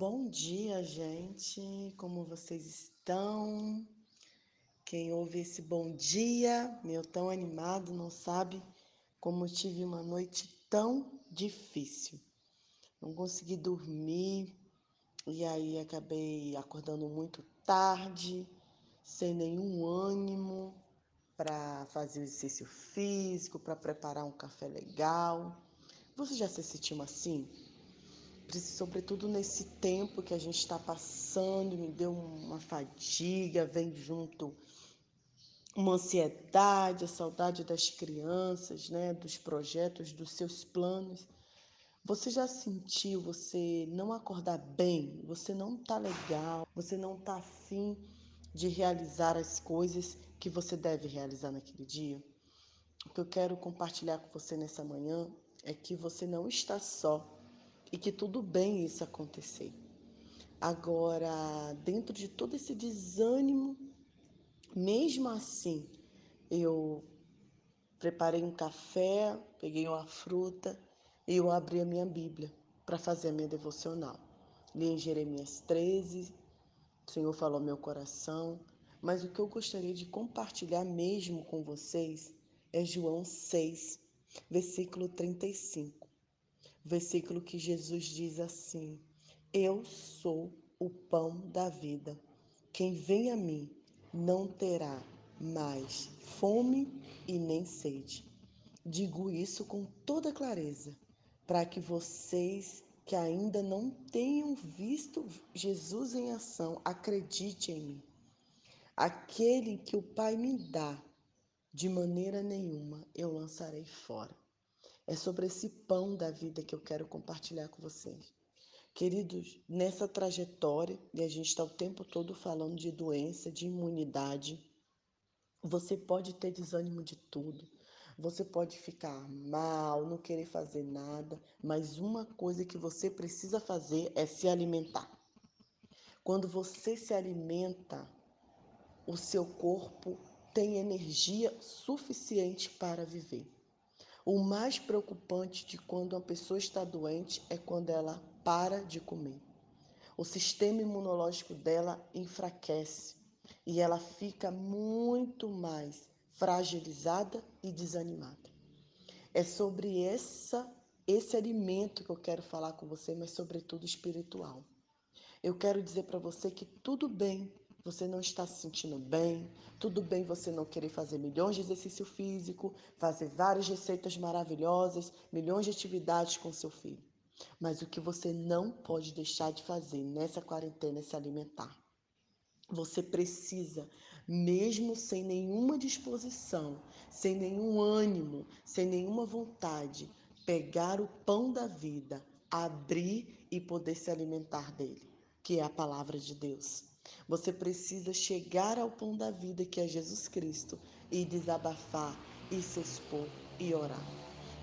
Bom dia, gente. Como vocês estão? Quem ouve esse bom dia, meu tão animado, não sabe como tive uma noite tão difícil. Não consegui dormir e aí acabei acordando muito tarde, sem nenhum ânimo para fazer exercício físico, para preparar um café legal. Você já se sentiu assim? Sobretudo nesse tempo que a gente está passando, me deu uma fadiga, vem junto uma ansiedade, a saudade das crianças, né, dos projetos, dos seus planos. Você já sentiu você não acordar bem? Você não tá legal, você não tá afim de realizar as coisas que você deve realizar naquele dia? O que eu quero compartilhar com você nessa manhã é que você não está só e que tudo bem isso acontecer. Agora, dentro de todo esse desânimo, mesmo assim, eu preparei um café, peguei uma fruta e eu abri a minha Bíblia para fazer a minha devocional. Li em Jeremias 13, o Senhor falou ao meu coração, mas o que eu gostaria de compartilhar mesmo com vocês é João 6, versículo 35 versículo que Jesus diz assim: Eu sou o pão da vida. Quem vem a mim não terá mais fome e nem sede. Digo isso com toda clareza, para que vocês que ainda não tenham visto Jesus em ação, acreditem em mim. Aquele que o Pai me dá, de maneira nenhuma eu lançarei fora. É sobre esse pão da vida que eu quero compartilhar com vocês. Queridos, nessa trajetória, e a gente está o tempo todo falando de doença, de imunidade, você pode ter desânimo de tudo, você pode ficar mal, não querer fazer nada, mas uma coisa que você precisa fazer é se alimentar. Quando você se alimenta, o seu corpo tem energia suficiente para viver. O mais preocupante de quando uma pessoa está doente é quando ela para de comer. O sistema imunológico dela enfraquece e ela fica muito mais fragilizada e desanimada. É sobre essa esse alimento que eu quero falar com você, mas sobretudo espiritual. Eu quero dizer para você que tudo bem você não está se sentindo bem, tudo bem você não querer fazer milhões de exercício físico, fazer várias receitas maravilhosas, milhões de atividades com seu filho. Mas o que você não pode deixar de fazer nessa quarentena é se alimentar. Você precisa, mesmo sem nenhuma disposição, sem nenhum ânimo, sem nenhuma vontade, pegar o pão da vida, abrir e poder se alimentar dele, que é a palavra de Deus. Você precisa chegar ao pão da vida, que é Jesus Cristo, e desabafar, e se expor e orar.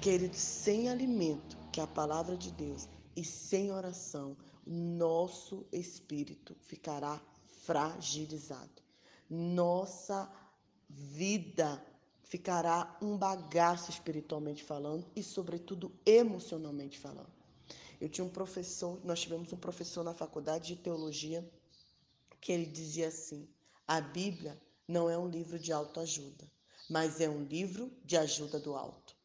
Querido, sem alimento, que é a palavra de Deus, e sem oração, nosso espírito ficará fragilizado. Nossa vida ficará um bagaço espiritualmente falando e, sobretudo, emocionalmente falando. Eu tinha um professor, nós tivemos um professor na faculdade de teologia que ele dizia assim: a Bíblia não é um livro de autoajuda, mas é um livro de ajuda do alto.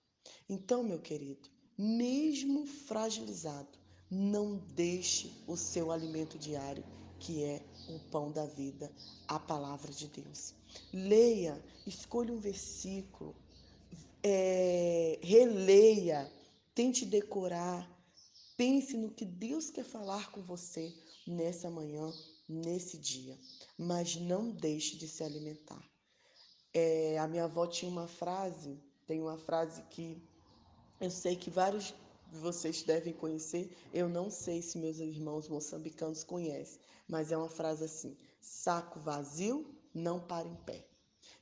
Então, meu querido, mesmo fragilizado, não deixe o seu alimento diário, que é o pão da vida, a palavra de Deus. Leia, escolha um versículo, é, releia, tente decorar, pense no que Deus quer falar com você nessa manhã, nesse dia, mas não deixe de se alimentar. É, a minha avó tinha uma frase, tem uma frase que eu sei que vários de vocês devem conhecer, eu não sei se meus irmãos moçambicanos conhecem, mas é uma frase assim: saco vazio não para em pé.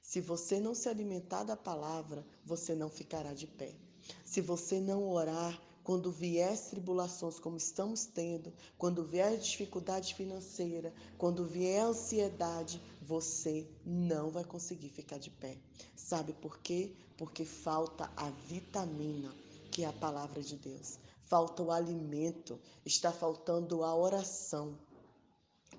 Se você não se alimentar da palavra, você não ficará de pé. Se você não orar, quando vier tribulações como estamos tendo, quando vier dificuldade financeira, quando vier ansiedade, você não vai conseguir ficar de pé. Sabe por quê? Porque falta a vitamina, que é a palavra de Deus. falta o alimento, está faltando a oração.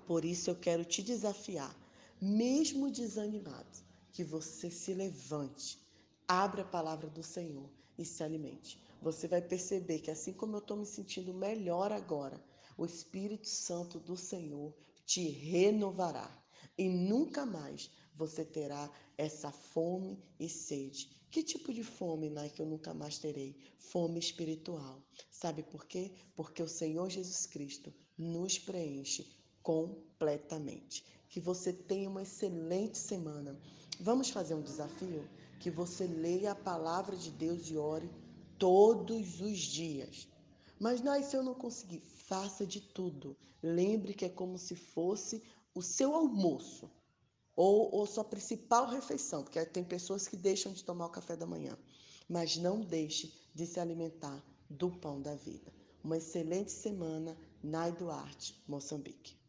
Por isso eu quero te desafiar, mesmo desanimado, que você se levante, abra a palavra do Senhor e se alimente. Você vai perceber que assim como eu estou me sentindo melhor agora, o Espírito Santo do Senhor te renovará e nunca mais você terá essa fome e sede. Que tipo de fome, Nai, que eu nunca mais terei? Fome espiritual. Sabe por quê? Porque o Senhor Jesus Cristo nos preenche completamente. Que você tenha uma excelente semana. Vamos fazer um desafio? Que você leia a palavra de Deus e ore todos os dias. Mas, Nai, se eu não conseguir, faça de tudo. Lembre que é como se fosse o seu almoço ou, ou sua principal refeição, porque tem pessoas que deixam de tomar o café da manhã. Mas não deixe de se alimentar do pão da vida. Uma excelente semana, Nai Duarte, Moçambique.